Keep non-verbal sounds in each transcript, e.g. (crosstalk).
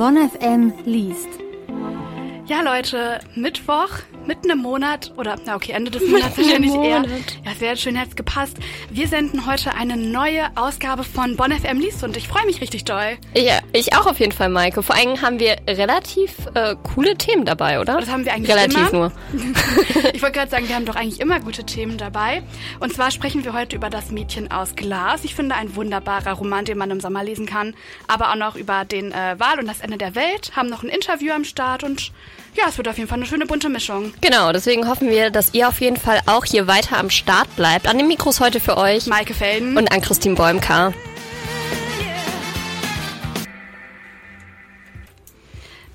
Bonn FM liest. Ja, Leute, Mittwoch, mitten im Monat, oder, na okay, Ende des Monats wahrscheinlich eher. Ja, wäre schön, es gepasst. Wir senden heute eine neue Ausgabe von Bonn FM liest und ich freue mich richtig doll. Ja, ich auch auf jeden Fall, Maike. Vor allem haben wir relativ äh, coole Themen dabei, oder? Das haben wir eigentlich Relativ immer. nur. (laughs) ich wollte gerade sagen, wir haben doch eigentlich immer gute Themen dabei. Und zwar sprechen wir heute über das Mädchen aus Glas. Ich finde ein wunderbarer Roman, den man im Sommer lesen kann. Aber auch noch über den äh, Wahl und das Ende der Welt. Haben noch ein Interview am Start und ja, es wird auf jeden Fall eine schöne bunte Mischung. Genau, deswegen hoffen wir, dass ihr auf jeden Fall auch hier weiter am Start bleibt. An den Mikros heute für euch Maike Felden. und an Christine Bäumka.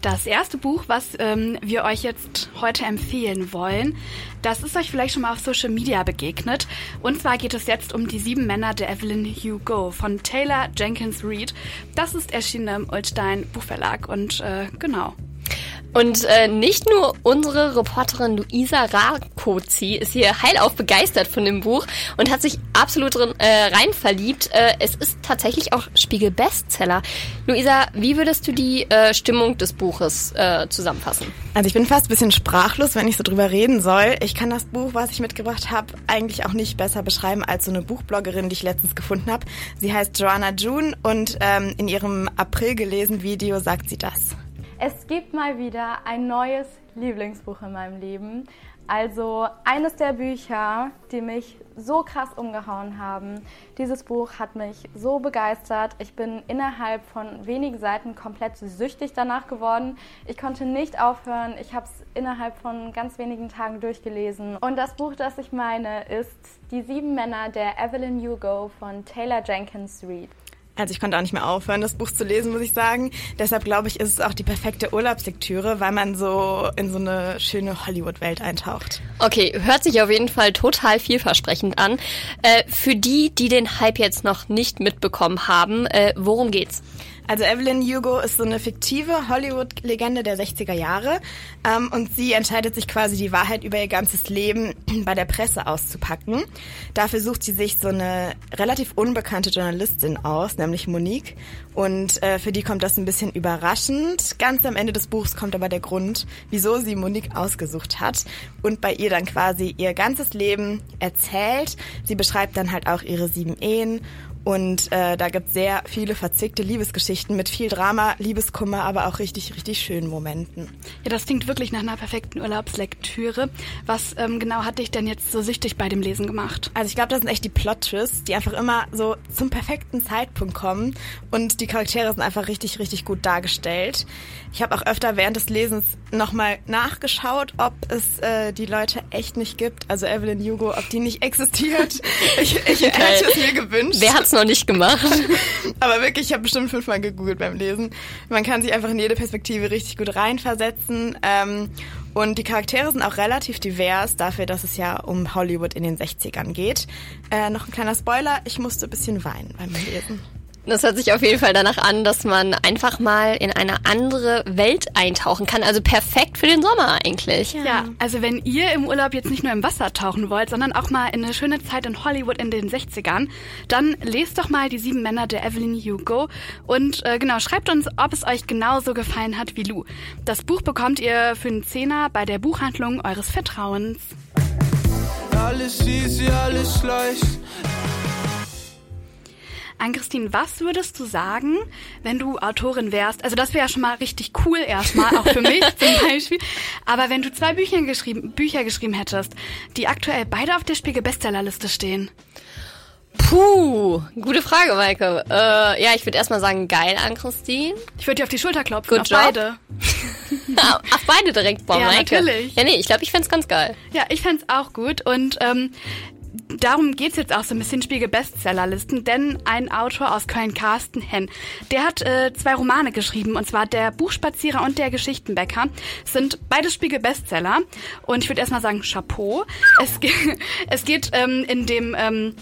Das erste Buch, was ähm, wir euch jetzt heute empfehlen wollen, das ist euch vielleicht schon mal auf Social Media begegnet. Und zwar geht es jetzt um die sieben Männer der Evelyn Hugo von Taylor Jenkins Reid. Das ist erschienen im Ulstein Buchverlag und äh, genau. Und äh, nicht nur unsere Reporterin Luisa Rakozi ist hier heilauf begeistert von dem Buch und hat sich absolut drin, äh, rein verliebt. Äh, es ist tatsächlich auch Spiegel-Bestseller. Luisa, wie würdest du die äh, Stimmung des Buches äh, zusammenfassen? Also ich bin fast ein bisschen sprachlos, wenn ich so drüber reden soll. Ich kann das Buch, was ich mitgebracht habe, eigentlich auch nicht besser beschreiben als so eine Buchbloggerin, die ich letztens gefunden habe. Sie heißt Joanna June und ähm, in ihrem April gelesen Video sagt sie das. Es gibt mal wieder ein neues Lieblingsbuch in meinem Leben. Also eines der Bücher, die mich so krass umgehauen haben. Dieses Buch hat mich so begeistert. Ich bin innerhalb von wenigen Seiten komplett süchtig danach geworden. Ich konnte nicht aufhören. Ich habe es innerhalb von ganz wenigen Tagen durchgelesen. Und das Buch, das ich meine, ist Die sieben Männer der Evelyn Hugo von Taylor Jenkins Reid. Also ich konnte auch nicht mehr aufhören, das Buch zu lesen, muss ich sagen. Deshalb glaube ich, ist es auch die perfekte Urlaubslektüre, weil man so in so eine schöne Hollywood-Welt eintaucht. Okay, hört sich auf jeden Fall total vielversprechend an. Äh, für die, die den Hype jetzt noch nicht mitbekommen haben, äh, worum geht's? Also Evelyn Hugo ist so eine fiktive Hollywood-Legende der 60er Jahre ähm, und sie entscheidet sich quasi die Wahrheit über ihr ganzes Leben (clears throat) bei der Presse auszupacken. Dafür sucht sie sich so eine relativ unbekannte Journalistin aus, nämlich Monique und äh, für die kommt das ein bisschen überraschend. Ganz am Ende des Buchs kommt aber der Grund, wieso sie Monique ausgesucht hat und bei ihr dann quasi ihr ganzes Leben erzählt. Sie beschreibt dann halt auch ihre sieben Ehen und äh, da gibt sehr viele verzwickte Liebesgeschichten mit viel Drama, Liebeskummer, aber auch richtig, richtig schönen Momenten. Ja, das klingt wirklich nach einer perfekten Urlaubslektüre. Was ähm, genau hat dich denn jetzt so süchtig bei dem Lesen gemacht? Also ich glaube, das sind echt die Plot-Twists, die einfach immer so zum perfekten Zeitpunkt kommen und die Charaktere sind einfach richtig, richtig gut dargestellt. Ich habe auch öfter während des Lesens nochmal nachgeschaut, ob es äh, die Leute echt nicht gibt, also Evelyn Hugo, ob die nicht existiert. (laughs) Ich, ich hätte es mir gewünscht. Wer hat's noch nicht gemacht? (laughs) Aber wirklich, ich habe bestimmt fünfmal gegoogelt beim Lesen. Man kann sich einfach in jede Perspektive richtig gut reinversetzen. Ähm, und die Charaktere sind auch relativ divers, dafür, dass es ja um Hollywood in den 60ern geht. Äh, noch ein kleiner Spoiler, ich musste ein bisschen weinen beim Lesen. Das hört sich auf jeden Fall danach an, dass man einfach mal in eine andere Welt eintauchen kann. Also perfekt für den Sommer eigentlich. Ja. also wenn ihr im Urlaub jetzt nicht nur im Wasser tauchen wollt, sondern auch mal in eine schöne Zeit in Hollywood in den 60ern, dann lest doch mal die sieben Männer der Evelyn Hugo und äh, genau, schreibt uns, ob es euch genauso gefallen hat wie Lou. Das Buch bekommt ihr für einen Zehner bei der Buchhandlung eures Vertrauens. Alles easy, alles leicht. Ann-Christine, was würdest du sagen, wenn du Autorin wärst? Also das wäre ja schon mal richtig cool erstmal, auch für mich (laughs) zum Beispiel. Aber wenn du zwei Bücher geschrieben, Bücher geschrieben hättest, die aktuell beide auf der Spiegel-Bestsellerliste stehen. Puh, gute Frage, Maike. Äh, ja, ich würde erstmal sagen, geil an Christine. Ich würde dir auf die Schulter klopfen, Good auf job. beide. (laughs) Auf beide direkt, boah, Ja, Maike. natürlich. Ja, nee, ich glaube, ich fänd's ganz geil. Ja, ich fänd's auch gut und ähm, darum geht's jetzt auch so ein bisschen Spiegel-Bestsellerlisten, denn ein Autor aus Köln, Carsten Henn, der hat äh, zwei Romane geschrieben, und zwar Der Buchspazierer und Der Geschichtenbäcker, sind beide Spiegel-Bestseller und ich würde erstmal sagen Chapeau. Es, (laughs) es geht ähm, in dem... Ähm,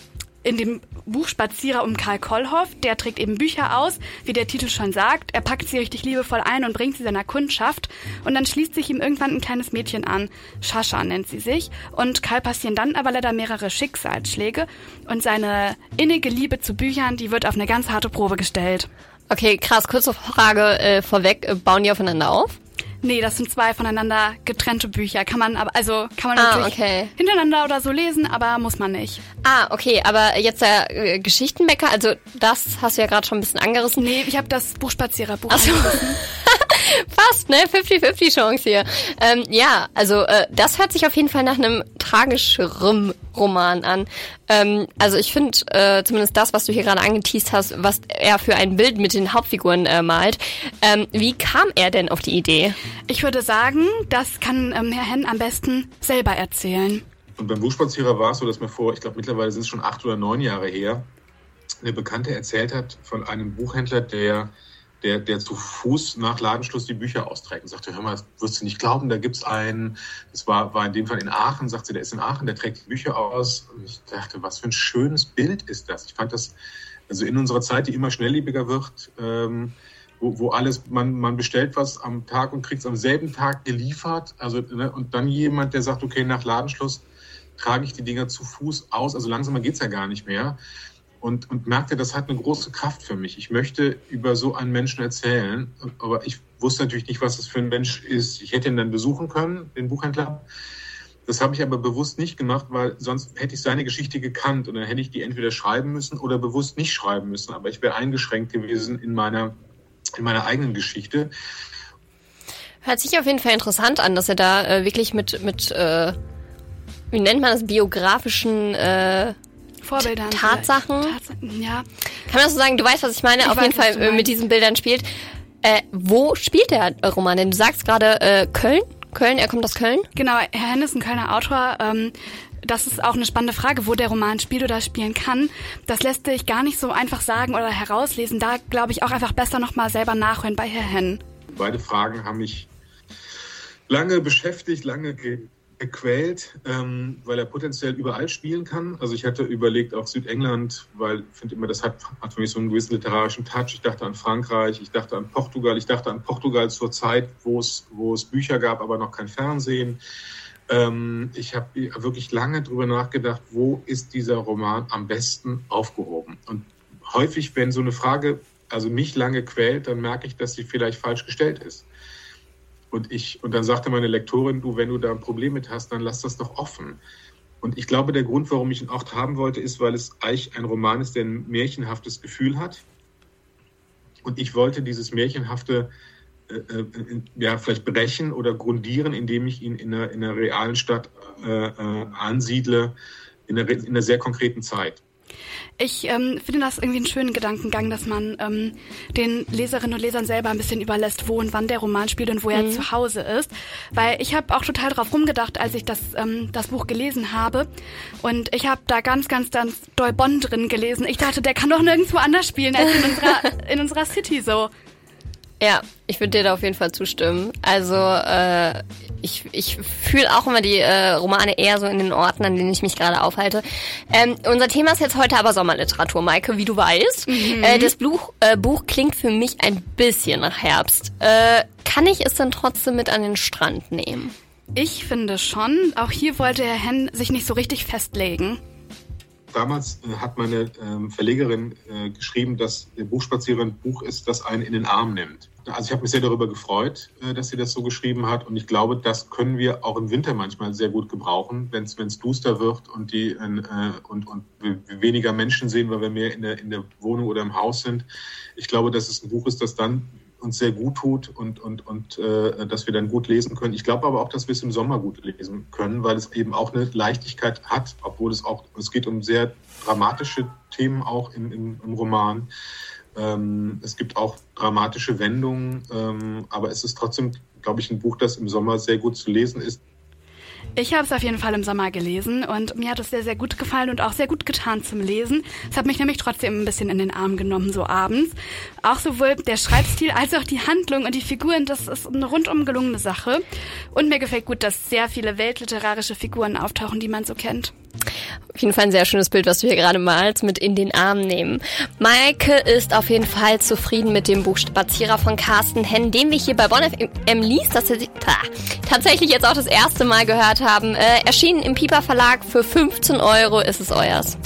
in dem Buch Spazierer um Karl Kollhoff. Der trägt eben Bücher aus, wie der Titel schon sagt. Er packt sie richtig liebevoll ein und bringt sie seiner Kundschaft. Und dann schließt sich ihm irgendwann ein kleines Mädchen an. Shasha nennt sie sich. Und Karl passieren dann aber leider mehrere Schicksalsschläge. Und seine innige Liebe zu Büchern, die wird auf eine ganz harte Probe gestellt. Okay, krass. Kurze Frage äh, vorweg. Äh, bauen die aufeinander auf? Nee, das sind zwei voneinander getrennte Bücher. Kann man aber, also kann man Ah, natürlich okay. hintereinander oder so lesen, aber muss man nicht. Ah, okay. Aber jetzt der äh, Geschichtenbäcker, also das hast du ja gerade schon ein bisschen angerissen. Nee, ich habe das Buchspaziererbuch. Ach so. (laughs) Fast, ne? 50-50 Chance hier. Ähm, ja, also äh, das hört sich auf jeden Fall nach einem tragischeren Roman an. Ähm, also ich finde äh, zumindest das, was du hier gerade angeteased hast, was er für ein Bild mit den Hauptfiguren äh, malt. Ähm, wie kam er denn auf die Idee? Ich würde sagen, das kann ähm, Herr Henn am besten selber erzählen. Und beim Buchspazierer war es so, dass mir vor, ich glaube mittlerweile sind es schon acht oder neun Jahre her, eine Bekannte erzählt hat von einem Buchhändler, der, der, der zu Fuß nach Ladenschluss die Bücher austrägt. Und sagte, hör mal, das wirst du nicht glauben, da gibt's einen, das war, war in dem Fall in Aachen, sagt sie, der ist in Aachen, der trägt die Bücher aus. Und ich dachte, was für ein schönes Bild ist das. Ich fand das, also in unserer Zeit, die immer schnelllebiger wird, ähm, wo, wo alles, man, man bestellt was am Tag und kriegt es am selben Tag geliefert. Also, ne, und dann jemand, der sagt, okay, nach Ladenschluss trage ich die Dinger zu Fuß aus. Also langsamer geht's ja gar nicht mehr. Und, und merkte, das hat eine große Kraft für mich. Ich möchte über so einen Menschen erzählen, aber ich wusste natürlich nicht, was das für ein Mensch ist. Ich hätte ihn dann besuchen können, den Buchhändler. Das habe ich aber bewusst nicht gemacht, weil sonst hätte ich seine Geschichte gekannt und dann hätte ich die entweder schreiben müssen oder bewusst nicht schreiben müssen. Aber ich wäre eingeschränkt gewesen in meiner, in meiner eigenen Geschichte. Hört sich auf jeden Fall interessant an, dass er da äh, wirklich mit, mit äh, wie nennt man das, biografischen äh, Vorbildern. Tatsachen? Tatsachen, ja. Kann man das so sagen? Du weißt, was ich meine? Ich Auf weiß, jeden Fall äh, mit diesen Bildern spielt. Äh, wo spielt der Roman denn? Du sagst gerade äh, Köln? Köln, er kommt aus Köln? Genau, Herr Henn ist ein Kölner Autor. Ähm, das ist auch eine spannende Frage, wo der Roman spielt oder spielen kann. Das lässt sich gar nicht so einfach sagen oder herauslesen. Da glaube ich auch einfach besser nochmal selber nachhören bei Herr Henn. Beide Fragen haben mich lange beschäftigt, lange ge gequält, ähm, weil er potenziell überall spielen kann. Also ich hatte überlegt auf Südengland, weil ich finde immer, das hat, hat für mich so einen gewissen literarischen Touch. Ich dachte an Frankreich, ich dachte an Portugal, ich dachte an Portugal zur Zeit, wo es, wo es Bücher gab, aber noch kein Fernsehen. Ähm, ich habe wirklich lange drüber nachgedacht, wo ist dieser Roman am besten aufgehoben? Und häufig, wenn so eine Frage also mich lange quält, dann merke ich, dass sie vielleicht falsch gestellt ist. Und ich, und dann sagte meine Lektorin, du, wenn du da ein Problem mit hast, dann lass das doch offen. Und ich glaube, der Grund, warum ich ihn auch haben wollte, ist, weil es eigentlich ein Roman ist, der ein märchenhaftes Gefühl hat. Und ich wollte dieses märchenhafte äh, äh, ja, vielleicht brechen oder grundieren, indem ich ihn in einer, in einer realen Stadt äh, äh, ansiedle, in einer, in einer sehr konkreten Zeit. Ich ähm, finde das irgendwie einen schönen Gedankengang, dass man ähm, den Leserinnen und Lesern selber ein bisschen überlässt, wo und wann der Roman spielt und wo er zu Hause ist. Weil ich habe auch total drauf rumgedacht, als ich das, ähm, das Buch gelesen habe. Und ich habe da ganz, ganz, ganz doll Bonn drin gelesen. Ich dachte, der kann doch nirgendwo anders spielen als in unserer, (laughs) in unserer City so. Ja, ich würde dir da auf jeden Fall zustimmen. Also äh, ich, ich fühle auch immer die äh, Romane eher so in den Orten, an denen ich mich gerade aufhalte. Ähm, unser Thema ist jetzt heute aber Sommerliteratur, Maike, wie du weißt. Äh, das Buch, äh, Buch klingt für mich ein bisschen nach Herbst. Äh, kann ich es denn trotzdem mit an den Strand nehmen? Ich finde schon, auch hier wollte Herr Henn sich nicht so richtig festlegen. Damals äh, hat meine ähm, Verlegerin äh, geschrieben, dass der Buchspazierer ein Buch ist, das einen in den Arm nimmt. Also ich habe mich sehr darüber gefreut, äh, dass sie das so geschrieben hat. Und ich glaube, das können wir auch im Winter manchmal sehr gut gebrauchen, wenn es duster wird und, die, äh, und, und weniger Menschen sehen, weil wir mehr in der, in der Wohnung oder im Haus sind. Ich glaube, dass es ein Buch ist, das dann uns sehr gut tut und, und, und äh, dass wir dann gut lesen können. Ich glaube aber auch, dass wir es im Sommer gut lesen können, weil es eben auch eine Leichtigkeit hat, obwohl es auch, es geht um sehr dramatische Themen auch im, im, im Roman. Ähm, es gibt auch dramatische Wendungen, ähm, aber es ist trotzdem, glaube ich, ein Buch, das im Sommer sehr gut zu lesen ist. Ich habe es auf jeden Fall im Sommer gelesen und mir hat es sehr, sehr gut gefallen und auch sehr gut getan zum Lesen. Es hat mich nämlich trotzdem ein bisschen in den Arm genommen, so abends. Auch sowohl der Schreibstil als auch die Handlung und die Figuren, das ist eine rundum gelungene Sache. Und mir gefällt gut, dass sehr viele weltliterarische Figuren auftauchen, die man so kennt. Auf jeden Fall ein sehr schönes Bild, was du hier gerade malst, mit in den Arm nehmen. Maike ist auf jeden Fall zufrieden mit dem Buch Spazierer von Carsten Henn, den wir hier bei Bonn liest, das wir tatsächlich jetzt auch das erste Mal gehört haben. Äh, erschienen im Piper Verlag für 15 Euro ist es euers.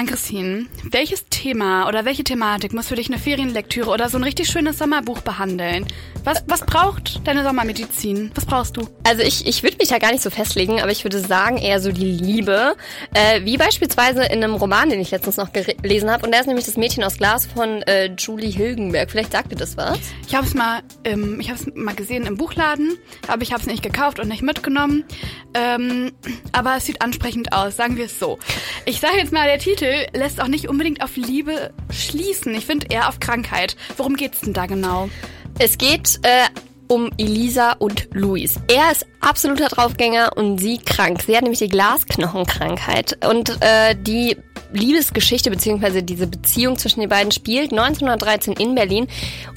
Ann-Christine, welches Thema oder welche Thematik muss für dich eine Ferienlektüre oder so ein richtig schönes Sommerbuch behandeln? Was, was braucht deine Sommermedizin? Was brauchst du? Also ich, ich würde mich da gar nicht so festlegen, aber ich würde sagen eher so die Liebe. Äh, wie beispielsweise in einem Roman, den ich letztens noch gelesen habe. Und der ist nämlich das Mädchen aus Glas von äh, Julie Hilgenberg. Vielleicht sagt ihr das was? Ich habe es mal, ähm, ich mal gesehen im Buchladen, aber ich habe es nicht gekauft und nicht mitgenommen. Ähm, aber es sieht ansprechend aus, sagen wir es so. Ich sage jetzt mal, der Titel lässt auch nicht unbedingt auf Liebe schließen. Ich finde eher auf Krankheit. Worum geht's denn da genau? Es geht äh, um Elisa und Luis. Er ist absoluter Draufgänger und sie krank. Sie hat nämlich die Glasknochenkrankheit. Und äh, die Liebesgeschichte beziehungsweise diese Beziehung zwischen den beiden spielt 1913 in Berlin.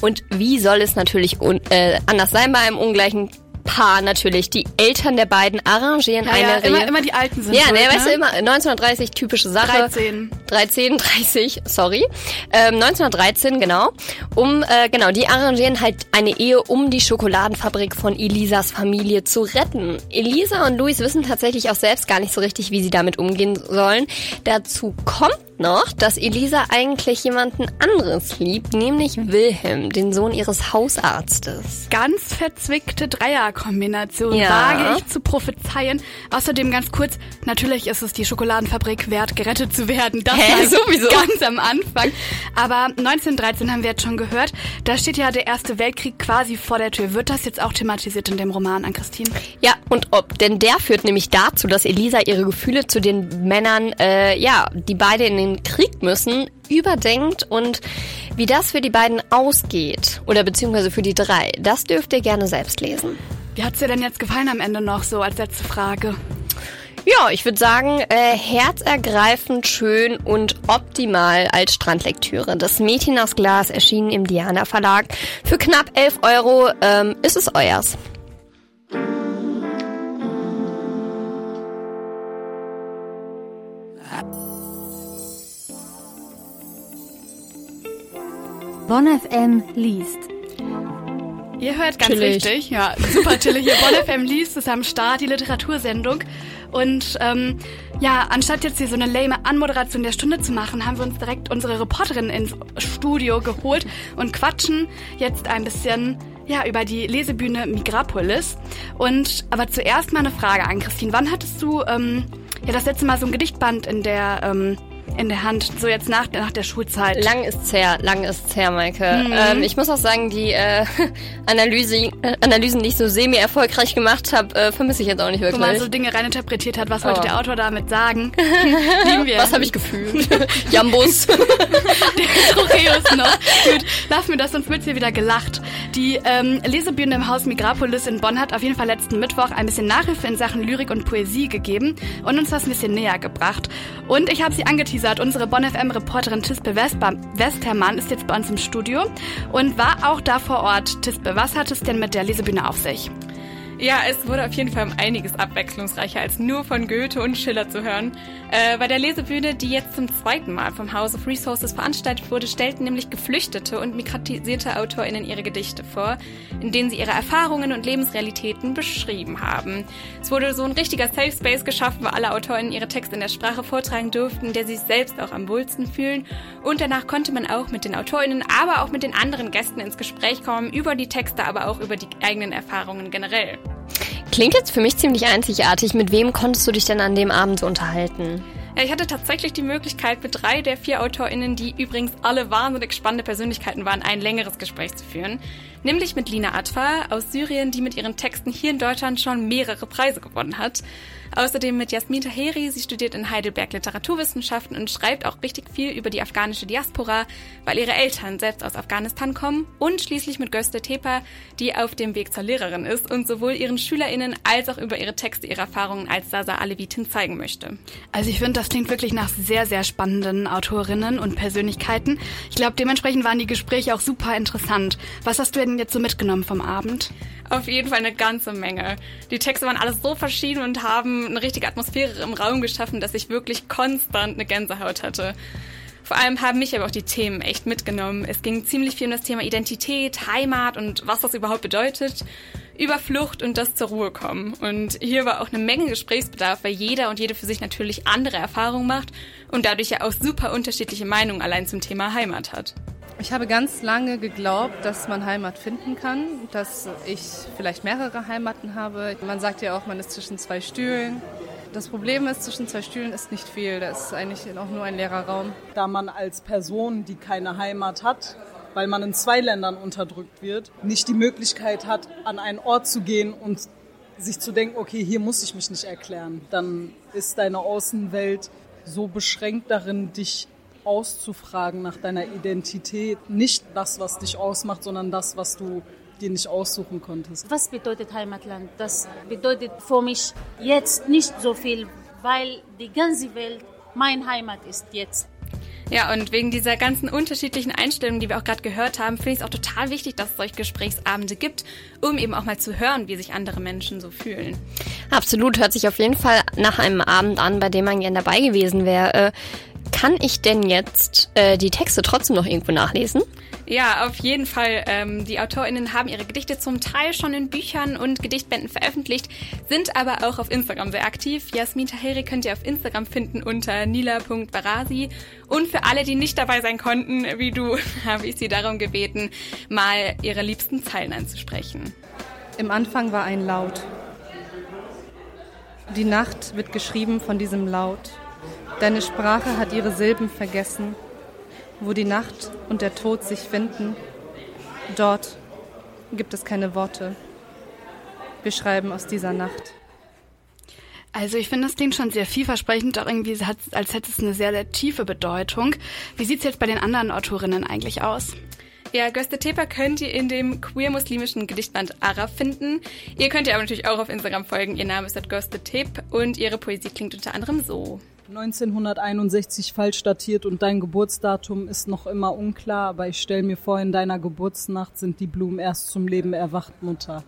Und wie soll es natürlich äh, anders sein bei einem ungleichen Paar natürlich. Die Eltern der beiden arrangieren Ja, eine ja, immer, immer die Alten sind Ja, ne, weißt du, ne? immer 1930 typische Sache. 13. 13, 30, sorry. Ähm, 1913, genau. Um, äh, genau, die arrangieren halt eine Ehe, um die Schokoladenfabrik von Elisas Familie zu retten. Elisa und Luis wissen tatsächlich auch selbst gar nicht so richtig, wie sie damit umgehen sollen. Dazu kommt noch, dass Elisa eigentlich jemanden anderes liebt, nämlich Wilhelm, den Sohn ihres Hausarztes. Ganz verzwickte Dreierkombination, Ja. wage ich zu prophezeien. Außerdem ganz kurz, natürlich ist es die Schokoladenfabrik wert, gerettet zu werden. Das Hä, sowieso. ganz am Anfang. Aber 1913 haben wir jetzt schon gehört, da steht ja der Erste Weltkrieg quasi vor der Tür. Wird das jetzt auch thematisiert in dem Roman an Christine? Ja, und ob, denn der führt nämlich dazu, dass Elisa ihre Gefühle zu den Männern, äh, ja, die beide in den Krieg müssen, überdenkt und wie das für die beiden ausgeht, oder beziehungsweise für die drei, das dürft ihr gerne selbst lesen. Wie hat's dir denn jetzt gefallen am Ende noch so als letzte Frage? Ja, ich würde sagen, äh, herzergreifend schön und optimal als Strandlektüre. Das Mädchen aus Glas erschienen im Diana Verlag. Für knapp 11 Euro ähm, ist es euers. Bonn FM liest. Ihr hört ganz Chillig. richtig, ja, super chillig. Hier Bonn (laughs) FM liest ist am Start, die Literatursendung. Und ähm, ja, anstatt jetzt hier so eine lame Anmoderation der Stunde zu machen, haben wir uns direkt unsere Reporterin ins Studio geholt und quatschen jetzt ein bisschen ja, über die Lesebühne Migrapolis. Und aber zuerst mal eine Frage an Christine. Wann hattest du ähm, ja das letzte Mal so ein Gedichtband in der ähm, in der Hand, so jetzt nach, nach der Schulzeit? Lang ist's her, lang ist's her, Maike. Ähm, ich muss auch sagen, die äh, (laughs) Analyse, äh, Analysen, die ich so semi-erfolgreich gemacht habe, äh, vermisse ich jetzt auch nicht Wo man wirklich. so Dinge reininterpretiert hat, was wollte Oh. der Autor damit sagen? (laughs) Lieben wir. Was habe ich gefühlt? (laughs) Jambus. Trocheus noch. Gut, lassen wir das, sonst wird hier wieder gelacht. Die ähm, Lesebühne im Haus Migrapolis in Bonn hat auf jeden Fall letzten Mittwoch ein bisschen Nachhilfe in Sachen Lyrik und Poesie gegeben und uns das ein bisschen näher gebracht. Und ich habe sie angeteasert. Unsere Bonn FM-Reporterin Tispe Vespa- Westermann ist jetzt bei uns im Studio und war auch da vor Ort. Tispe, was hat es denn mit der Lesebühne auf sich? Ja, es wurde auf jeden Fall um einiges abwechslungsreicher als nur von Goethe und Schiller zu hören. Äh, bei der Lesebühne, die jetzt zum zweiten Mal vom House of Resources veranstaltet wurde, stellten nämlich geflüchtete und migratisierte AutorInnen ihre Gedichte vor, in denen sie ihre Erfahrungen und Lebensrealitäten beschrieben haben. Es wurde so ein richtiger Safe Space geschaffen, wo alle AutorInnen ihre Texte in der Sprache vortragen durften, der sie selbst auch am wohlsten fühlen. Und danach konnte man auch mit den AutorInnen, aber auch mit den anderen Gästen ins Gespräch kommen, über die Texte, aber auch über die eigenen Erfahrungen generell. Klingt jetzt für mich ziemlich einzigartig. Mit wem konntest du dich denn an dem Abend unterhalten? Ich hatte tatsächlich die Möglichkeit, mit drei der vier AutorInnen, die übrigens alle wahnsinnig spannende Persönlichkeiten waren, ein längeres Gespräch zu führen. Nämlich mit Lina Atfa aus Syrien, die mit ihren Texten hier in Deutschland schon mehrere Preise gewonnen hat. Außerdem mit Jasmin Taheri, sie studiert in Heidelberg Literaturwissenschaften und schreibt auch richtig viel über die afghanische Diaspora, weil ihre Eltern selbst aus Afghanistan kommen. Und schließlich mit Göste Tepa, die auf dem Weg zur Lehrerin ist und sowohl ihren SchülerInnen als auch über ihre Texte ihre Erfahrungen als Sasa Alevitin zeigen möchte. Also ich finde, das klingt wirklich nach sehr, sehr spannenden Autorinnen und Persönlichkeiten. Ich glaube, dementsprechend waren die Gespräche auch super interessant. Was hast du denn denn jetzt so mitgenommen vom Abend? Auf jeden Fall eine ganze Menge. Die Texte waren alles so verschieden und haben eine richtige Atmosphäre im Raum geschaffen, dass ich wirklich konstant eine Gänsehaut hatte. Vor allem haben mich aber auch die Themen echt mitgenommen. Es ging ziemlich viel um das Thema Identität, Heimat und was das überhaupt bedeutet, über Flucht und das zur Ruhe kommen. Und hier war auch eine Menge Gesprächsbedarf, weil jeder und jede für sich natürlich andere Erfahrungen macht und dadurch ja auch super unterschiedliche Meinungen allein zum Thema Heimat hat. Ich habe ganz lange geglaubt, dass man Heimat finden kann, dass ich vielleicht mehrere Heimaten habe. Man sagt ja auch, man ist zwischen zwei Stühlen. Das Problem ist, zwischen zwei Stühlen ist nicht viel. Da ist eigentlich auch nur ein leerer Raum. Da man als Person, die keine Heimat hat, weil man in zwei Ländern unterdrückt wird, nicht die Möglichkeit hat, an einen Ort zu gehen und sich zu denken, okay, hier muss ich mich nicht erklären, dann ist deine Außenwelt so beschränkt darin, dich auszufragen nach deiner Identität. Nicht das, was dich ausmacht, sondern das, was du dir nicht aussuchen konntest. Was bedeutet Heimatland? Das bedeutet für mich jetzt nicht so viel, weil die ganze Welt mein Heimat ist jetzt. Ja, und wegen dieser ganzen unterschiedlichen Einstellungen, die wir auch gerade gehört haben, finde ich es auch total wichtig, dass es solche Gesprächsabende gibt, um eben auch mal zu hören, wie sich andere Menschen so fühlen. Absolut, hört sich auf jeden Fall nach einem Abend an, bei dem man gern dabei gewesen wäre. Kann ich denn jetzt äh, die Texte trotzdem noch irgendwo nachlesen? Ja, auf jeden Fall. Ähm, die AutorInnen haben ihre Gedichte zum Teil schon in Büchern und Gedichtbänden veröffentlicht, sind aber auch auf Instagram sehr aktiv. Jasmin Tahiri könnt ihr auf Instagram finden unter nila.barasi. Und für alle, die nicht dabei sein konnten, wie du, (laughs) habe ich sie darum gebeten, mal ihre liebsten Zeilen anzusprechen. Im Anfang war ein Laut. Die Nacht wird geschrieben von diesem Laut. Deine Sprache hat ihre Silben vergessen. Wo die Nacht und der Tod sich finden, dort gibt es keine Worte. Wir schreiben aus dieser Nacht. Also ich finde, das klingt schon sehr vielversprechend, auch irgendwie, als hätte es eine sehr, sehr tiefe Bedeutung. Wie sieht es jetzt bei den anderen Autorinnen eigentlich aus? Ja, Göste Teper könnt ihr in dem queer-muslimischen Gedichtband Ara finden. Ihr könnt ihr aber natürlich auch auf Instagram folgen. Ihr Name ist Göste Tep und ihre Poesie klingt unter anderem so. 1961 falsch datiert und dein Geburtsdatum ist noch immer unklar, aber ich stelle mir vor, in deiner Geburtsnacht sind die Blumen erst zum Leben erwacht, Mutter.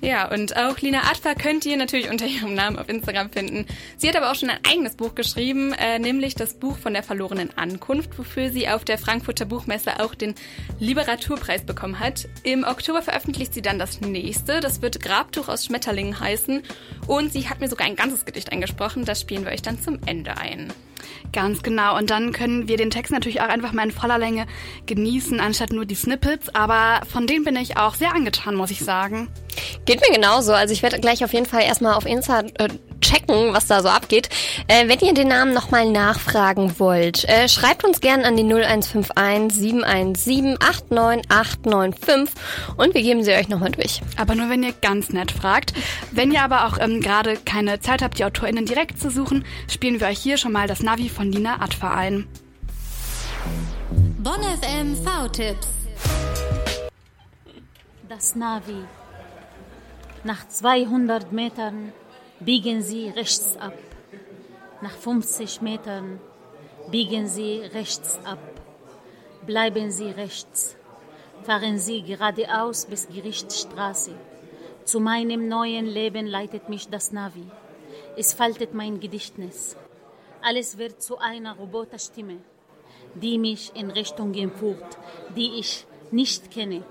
Ja, und auch Lina Adfa könnt ihr natürlich unter ihrem Namen auf Instagram finden. Sie hat aber auch schon ein eigenes Buch geschrieben, äh, nämlich das Buch von der verlorenen Ankunft, wofür sie auf der Frankfurter Buchmesse auch den Literaturpreis bekommen hat. Im Oktober veröffentlicht sie dann das nächste, das wird Grabtuch aus Schmetterlingen heißen. Und sie hat mir sogar ein ganzes Gedicht eingesprochen, das spielen wir euch dann zum Ende ein. Ganz genau. Und dann können wir den Text natürlich auch einfach mal in voller Länge genießen, anstatt nur die Snippets. Aber von denen bin ich auch sehr angetan, muss ich sagen. Geht mir genauso. Also ich werde gleich auf jeden Fall erstmal auf Insta äh, checken, was da so abgeht. Äh, wenn ihr den Namen nochmal nachfragen wollt, äh, schreibt uns gerne an die 0151 717 89895 und wir geben sie euch nochmal durch. Aber nur, wenn ihr ganz nett fragt. Wenn ihr aber auch ähm, gerade keine Zeit habt, die AutorInnen direkt zu suchen, spielen wir euch hier schon mal das Navi von Nina Adfa ein. Bonn FM V-Tipps. Das Navi. Nach 200 Metern biegen Sie rechts ab. Nach 50 Metern biegen Sie rechts ab. Bleiben Sie rechts. Fahren Sie geradeaus bis Gerichtsstraße. Zu meinem neuen Leben leitet mich das Navi. Es faltet mein Gedächtnis. Alles wird zu einer Roboterstimme, die mich in Richtungen führt, die ich nicht kenne.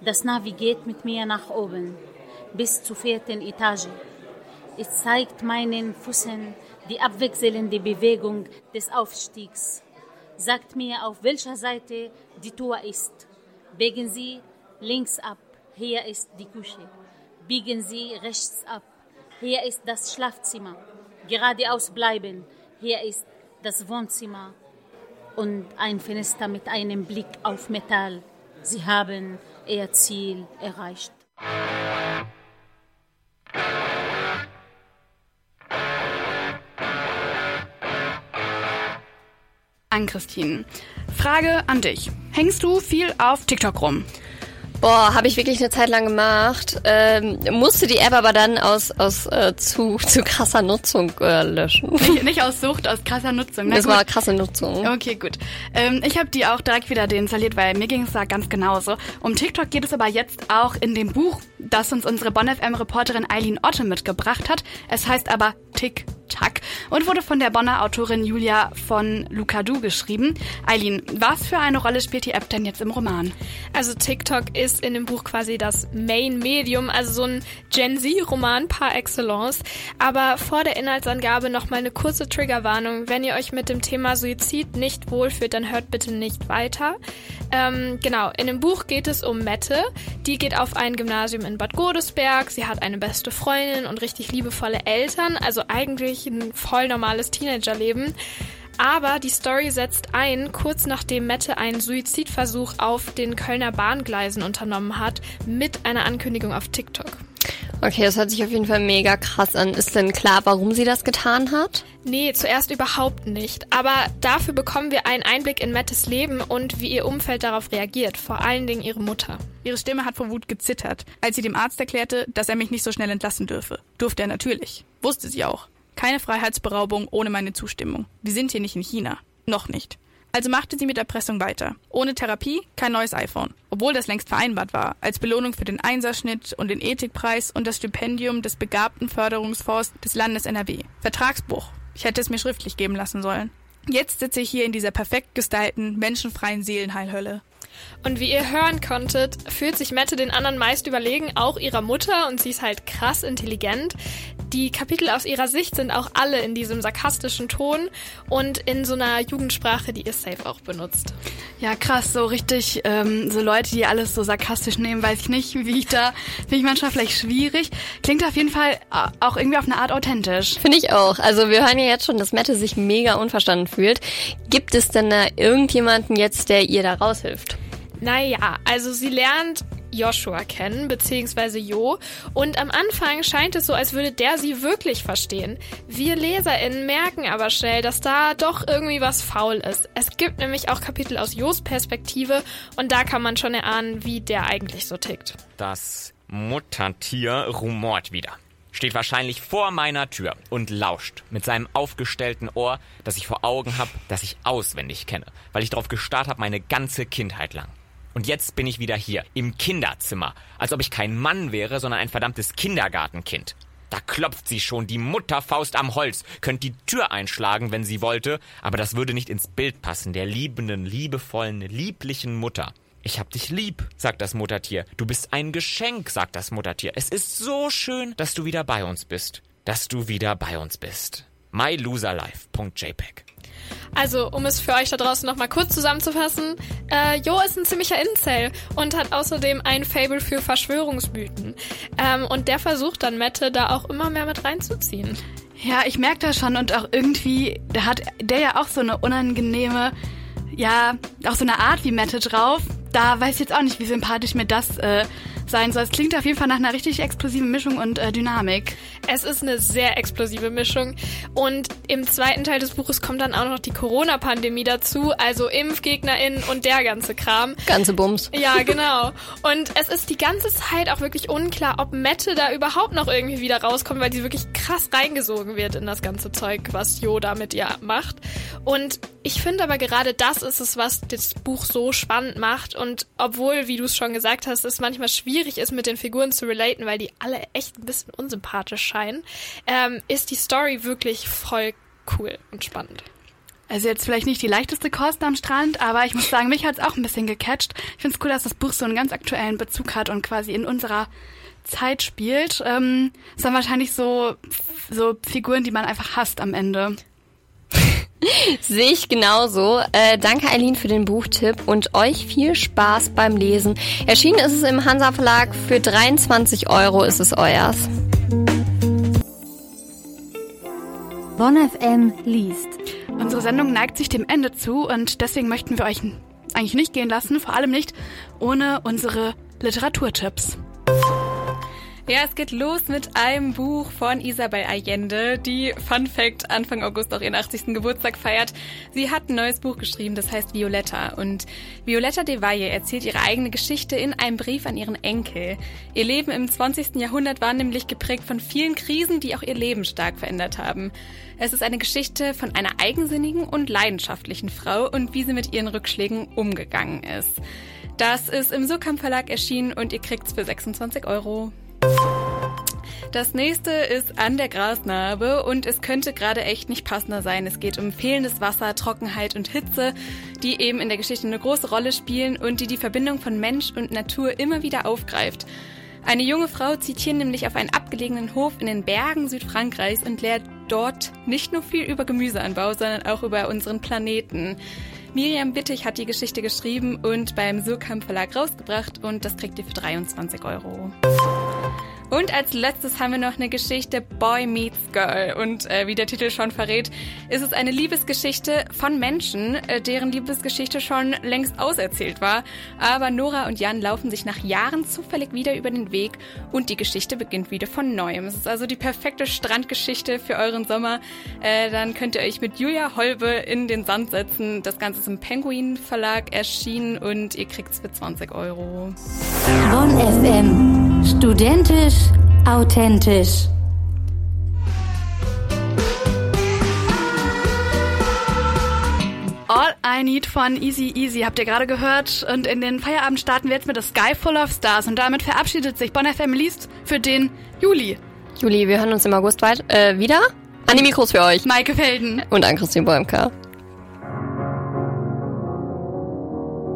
Das Navi geht mit mir nach oben, bis zur vierten Etage. Es zeigt meinen Füßen die abwechselnde Bewegung des Aufstiegs. Sagt mir, auf welcher Seite die Tür ist. Biegen Sie links ab, hier ist die Küche. Biegen Sie rechts ab, hier ist das Schlafzimmer. Geradeaus bleiben, hier ist das Wohnzimmer. Und ein Fenster mit einem Blick auf Metall. Sie haben Ihr Ziel erreicht. an Christine. Frage an dich. Hängst du viel auf TikTok rum? Boah, habe ich wirklich eine Zeit lang gemacht. Ähm, musste die App aber dann aus, aus äh, zu, (laughs) zu krasser Nutzung äh, löschen. Nicht, nicht aus Sucht, aus krasser Nutzung. Na das gut. war krasse Nutzung. Okay, gut. Ähm, ich habe die auch direkt wieder deinstalliert, weil mir ging es da ganz genauso. Um TikTok geht es aber jetzt auch in dem Buch, das uns unsere Bonn FM Reporterin Eileen Otte mitgebracht hat. Es heißt aber TikTok und wurde von der Bonner Autorin Julia von Lucadou geschrieben. Eileen, was für eine Rolle spielt die App denn jetzt im Roman? Also TikTok ist in dem Buch quasi das Main-Medium, also so ein Gen Z-Roman par excellence. Aber vor der Inhaltsangabe nochmal eine kurze Triggerwarnung. Wenn ihr euch mit dem Thema Suizid nicht wohlfühlt, dann hört bitte nicht weiter. Ähm, genau, in dem Buch geht es um Mette. Die geht auf ein Gymnasium in Bad Godesberg. Sie hat eine beste Freundin und richtig liebevolle Eltern. Also eigentlich ein voll normales Teenagerleben. Aber die Story setzt ein, kurz nachdem Mette einen Suizidversuch auf den Kölner Bahngleisen unternommen hat, mit einer Ankündigung auf TikTok. Okay, das hört sich auf jeden Fall mega krass an. Ist denn klar, warum sie das getan hat? Nee, zuerst überhaupt nicht. Aber dafür bekommen wir einen Einblick in Mettes Leben und wie ihr Umfeld darauf reagiert. Vor allen Dingen ihre Mutter. Ihre Stimme hat vor Wut gezittert, als sie dem Arzt erklärte, dass er mich nicht so schnell entlassen dürfe. Durfte er natürlich. Wusste sie auch. Keine Freiheitsberaubung ohne meine Zustimmung. Wir sind hier nicht in China. Noch nicht. Also machte sie mit Erpressung weiter. Ohne Therapie kein neues iPhone. Obwohl das längst vereinbart war. Als Belohnung für den Einserschnitt und den Ethikpreis und das Stipendium des begabten Förderungsfonds des Landes NRW. Vertragsbruch. Ich hätte es mir schriftlich geben lassen sollen. Jetzt sitze ich hier in dieser perfekt gestylten, menschenfreien Seelenheilhölle. Und wie ihr hören konntet, fühlt sich Mette den anderen meist überlegen, auch ihrer Mutter, und sie ist halt krass intelligent. Die Kapitel aus ihrer Sicht sind auch alle in diesem sarkastischen Ton und in so einer Jugendsprache, die ihr safe auch benutzt. Ja, krass, so richtig, ähm, so Leute, die alles so sarkastisch nehmen, weiß ich nicht, (laughs) wie ich da, finde ich manchmal vielleicht schwierig. Klingt auf jeden Fall auch irgendwie auf eine Art authentisch. Finde ich auch. Also wir hören ja jetzt schon, dass Mette sich mega unverstanden fühlt. Gibt es denn da irgendjemanden jetzt, der ihr da raushilft? Naja, also sie lernt Joshua kennen, beziehungsweise Jo. Und am Anfang scheint es so, als würde der sie wirklich verstehen. Wir LeserInnen merken aber schnell, dass da doch irgendwie was faul ist. Es gibt nämlich auch Kapitel aus Jos Perspektive und da kann man schon erahnen, wie der eigentlich so tickt. Das Muttertier rumort wieder. Steht wahrscheinlich vor meiner Tür und lauscht mit seinem aufgestellten Ohr, das ich vor Augen habe, das ich auswendig kenne, weil ich darauf gestarrt habe meine ganze Kindheit lang. Und jetzt bin ich wieder hier, im Kinderzimmer, als ob ich kein Mann wäre, sondern ein verdammtes Kindergartenkind. Da klopft sie schon, die Mutterfaust am Holz, könnte die Tür einschlagen, wenn sie wollte, aber das würde nicht ins Bild passen, der liebenden, liebevollen, lieblichen Mutter. Ich hab dich lieb, sagt das Muttertier. Du bist ein Geschenk, sagt das Muttertier. Es ist so schön, dass du wieder bei uns bist. Dass du wieder bei uns bist. myloserlife.jpg also, um es für euch da draußen nochmal kurz zusammenzufassen, äh, Jo ist ein ziemlicher Incel und hat außerdem ein Fable für Verschwörungsmythen. Ähm, und der versucht dann Mette da auch immer mehr mit reinzuziehen. Ja, ich merke das schon und auch irgendwie, da hat der ja auch so eine unangenehme, ja, auch so eine Art wie Mette drauf. Da weiß ich jetzt auch nicht, wie sympathisch mir das äh, sein soll. Es klingt auf jeden Fall nach einer richtig explosiven Mischung und äh, Dynamik. Es ist eine sehr explosive Mischung. Und im zweiten Teil des Buches kommt dann auch noch die Corona-Pandemie dazu, also ImpfgegnerInnen und der ganze Kram. Ganze Bums. Ja, genau. Und es ist die ganze Zeit auch wirklich unklar, ob Mette da überhaupt noch irgendwie wieder rauskommt, weil sie wirklich krass reingesogen wird in das ganze Zeug, was Yoda mit ihr macht. Und ich finde aber gerade das ist es, was das Buch so spannend macht. Und obwohl, wie du es schon gesagt hast, es manchmal schwierig ist, mit den Figuren zu relaten, weil die alle echt ein bisschen unsympathisch scheinen, ähm, ist die Story wirklich voll cool und spannend. Also jetzt vielleicht nicht die leichteste Kost am Strand, aber ich muss sagen, mich hat es auch ein bisschen gecatcht. Ich finde es cool, dass das Buch so einen ganz aktuellen Bezug hat und quasi in unserer Zeit spielt. Ähm, es sind wahrscheinlich so, so Figuren, die man einfach hasst am Ende. (laughs) Sehe ich genauso. Äh, danke Eileen für den Buchtipp und euch viel Spaß beim Lesen. Erschienen ist es im Hansa Verlag. Für 23 Euro ist es euers. Bonn FM liest. Unsere Sendung neigt sich dem Ende zu und deswegen möchten wir euch eigentlich nicht gehen lassen, vor allem nicht ohne unsere Literaturtipps. Ja, es geht los mit einem Buch von Isabel Allende, die Fun Fact Anfang August auch ihren 80. Geburtstag feiert. Sie hat ein neues Buch geschrieben, das heißt Violetta. Und Violetta de Valle erzählt ihre eigene Geschichte in einem Brief an ihren Enkel. Ihr Leben im 20. Jahrhundert war nämlich geprägt von vielen Krisen, die auch ihr Leben stark verändert haben. Es ist eine Geschichte von einer eigensinnigen und leidenschaftlichen Frau und wie sie mit ihren Rückschlägen umgegangen ist. Das ist im Surkamp Verlag erschienen und ihr kriegt's für 26 Euro. Das nächste ist an der Grasnarbe und es könnte gerade echt nicht passender sein. Es geht um fehlendes Wasser, Trockenheit und Hitze, die eben in der Geschichte eine große Rolle spielen und die die Verbindung von Mensch und Natur immer wieder aufgreift. Eine junge Frau zieht hier nämlich auf einen abgelegenen Hof in den Bergen Südfrankreichs und lehrt dort nicht nur viel über Gemüseanbau, sondern auch über unseren Planeten. Miriam Wittig hat die Geschichte geschrieben und beim Surkamp Verlag rausgebracht und das kriegt ihr für 23 Euro. Und als letztes haben wir noch eine Geschichte Boy Meets Girl. Und äh, wie der Titel schon verrät, ist es eine Liebesgeschichte von Menschen, äh, deren Liebesgeschichte schon längst auserzählt war. Aber Nora und Jan laufen sich nach Jahren zufällig wieder über den Weg und die Geschichte beginnt wieder von neuem. Es ist also die perfekte Strandgeschichte für euren Sommer. Äh, dann könnt ihr euch mit Julia Holbe in den Sand setzen. Das Ganze ist im Penguin Verlag erschienen und ihr kriegt es für 20 Euro. Bonn FM. Studentisch, authentisch. All I Need von Easy Easy habt ihr gerade gehört und in den Feierabend starten wir jetzt mit The Sky Full of Stars und damit verabschiedet sich Bonn FM liest für den Juli. Juli, wir hören uns im August weit, äh, wieder. An die Mikros für euch. Maike Felden. Und an Christine Bäumker.